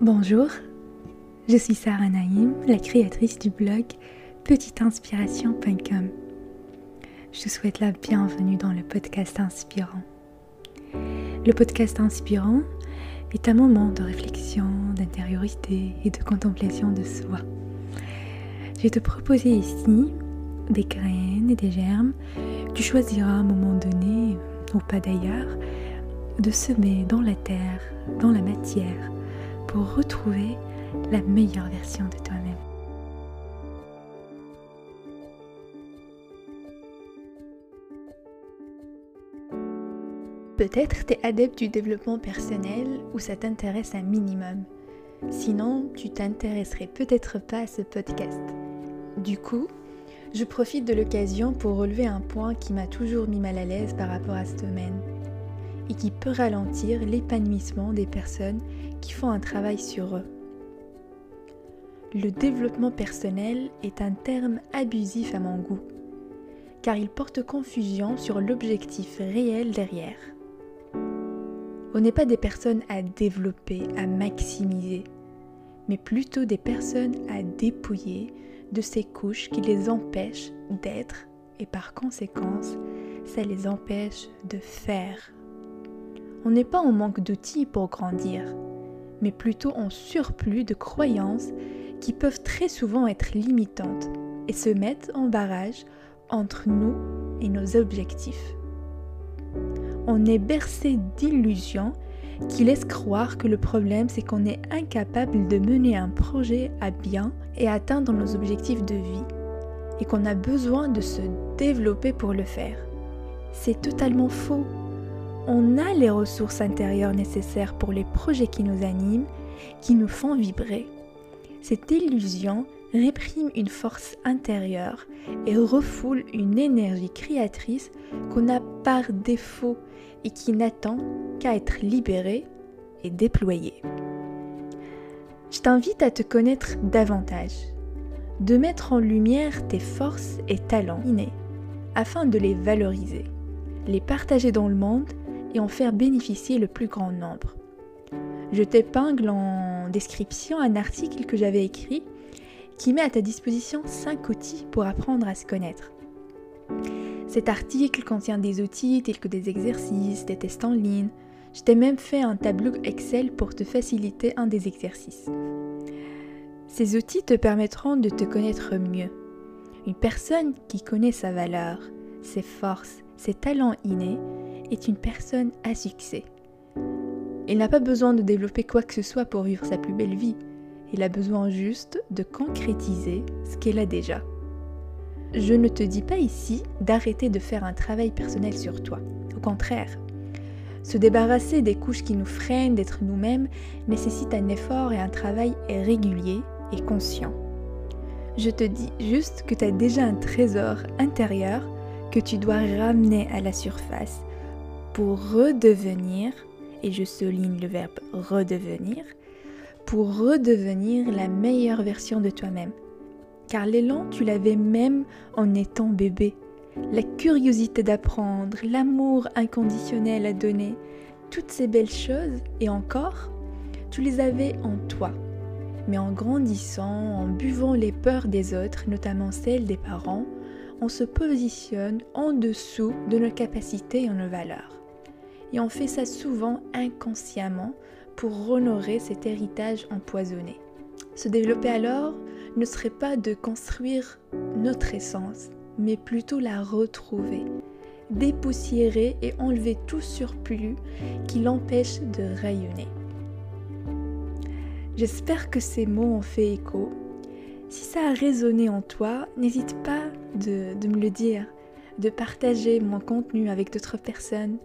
Bonjour, je suis Sarah Naïm, la créatrice du blog petiteinspiration.com. Je te souhaite la bienvenue dans le podcast inspirant. Le podcast inspirant est un moment de réflexion, d'intériorité et de contemplation de soi. Je vais te proposer ici des graines et des germes. Tu choisiras à un moment donné, ou pas d'ailleurs, de semer dans la terre, dans la matière, pour retrouver la meilleure version de toi-même. Peut-être tu es adepte du développement personnel ou ça t'intéresse un minimum. Sinon, tu t'intéresserais peut-être pas à ce podcast. Du coup, je profite de l'occasion pour relever un point qui m'a toujours mis mal à l'aise par rapport à ce domaine et qui peut ralentir l'épanouissement des personnes qui font un travail sur eux. Le développement personnel est un terme abusif à mon goût, car il porte confusion sur l'objectif réel derrière. On n'est pas des personnes à développer, à maximiser, mais plutôt des personnes à dépouiller de ces couches qui les empêchent d'être et par conséquence, ça les empêche de faire on n'est pas en manque d'outils pour grandir, mais plutôt en surplus de croyances qui peuvent très souvent être limitantes et se mettre en barrage entre nous et nos objectifs. On est bercé d'illusions qui laissent croire que le problème c'est qu'on est incapable de mener un projet à bien et atteindre nos objectifs de vie et qu'on a besoin de se développer pour le faire. C'est totalement faux on a les ressources intérieures nécessaires pour les projets qui nous animent, qui nous font vibrer. Cette illusion réprime une force intérieure et refoule une énergie créatrice qu'on a par défaut et qui n'attend qu'à être libérée et déployée. Je t'invite à te connaître davantage, de mettre en lumière tes forces et talents innés afin de les valoriser, les partager dans le monde et en faire bénéficier le plus grand nombre. Je t'épingle en description un article que j'avais écrit qui met à ta disposition 5 outils pour apprendre à se connaître. Cet article contient des outils tels que des exercices, des tests en ligne. Je t'ai même fait un tableau Excel pour te faciliter un des exercices. Ces outils te permettront de te connaître mieux. Une personne qui connaît sa valeur, ses forces, ses talents innés est une personne à succès. Il n'a pas besoin de développer quoi que ce soit pour vivre sa plus belle vie. Il a besoin juste de concrétiser ce qu'elle a déjà. Je ne te dis pas ici d'arrêter de faire un travail personnel sur toi. Au contraire, se débarrasser des couches qui nous freinent d'être nous-mêmes nécessite un effort et un travail régulier et conscient. Je te dis juste que tu as déjà un trésor intérieur que tu dois ramener à la surface pour redevenir, et je souligne le verbe redevenir, pour redevenir la meilleure version de toi-même. Car l'élan, tu l'avais même en étant bébé. La curiosité d'apprendre, l'amour inconditionnel à donner, toutes ces belles choses, et encore, tu les avais en toi. Mais en grandissant, en buvant les peurs des autres, notamment celles des parents, on se positionne en dessous de nos capacités et nos valeurs et on fait ça souvent inconsciemment pour honorer cet héritage empoisonné. Se développer alors ne serait pas de construire notre essence, mais plutôt la retrouver, dépoussiérer et enlever tout surplus qui l'empêche de rayonner. J'espère que ces mots ont fait écho. Si ça a résonné en toi, n'hésite pas de, me le dire, de partager mon contenu avec d'autres personnes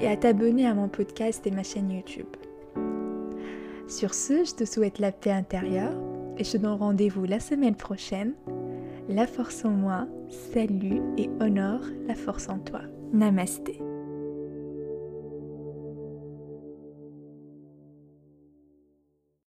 et à t'abonner à mon podcast et ma chaîne YouTube. Sur ce, je te souhaite la paix intérieure et je te donne rendez-vous la semaine prochaine. La force en moi, salue et honore la force en toi. Namasté.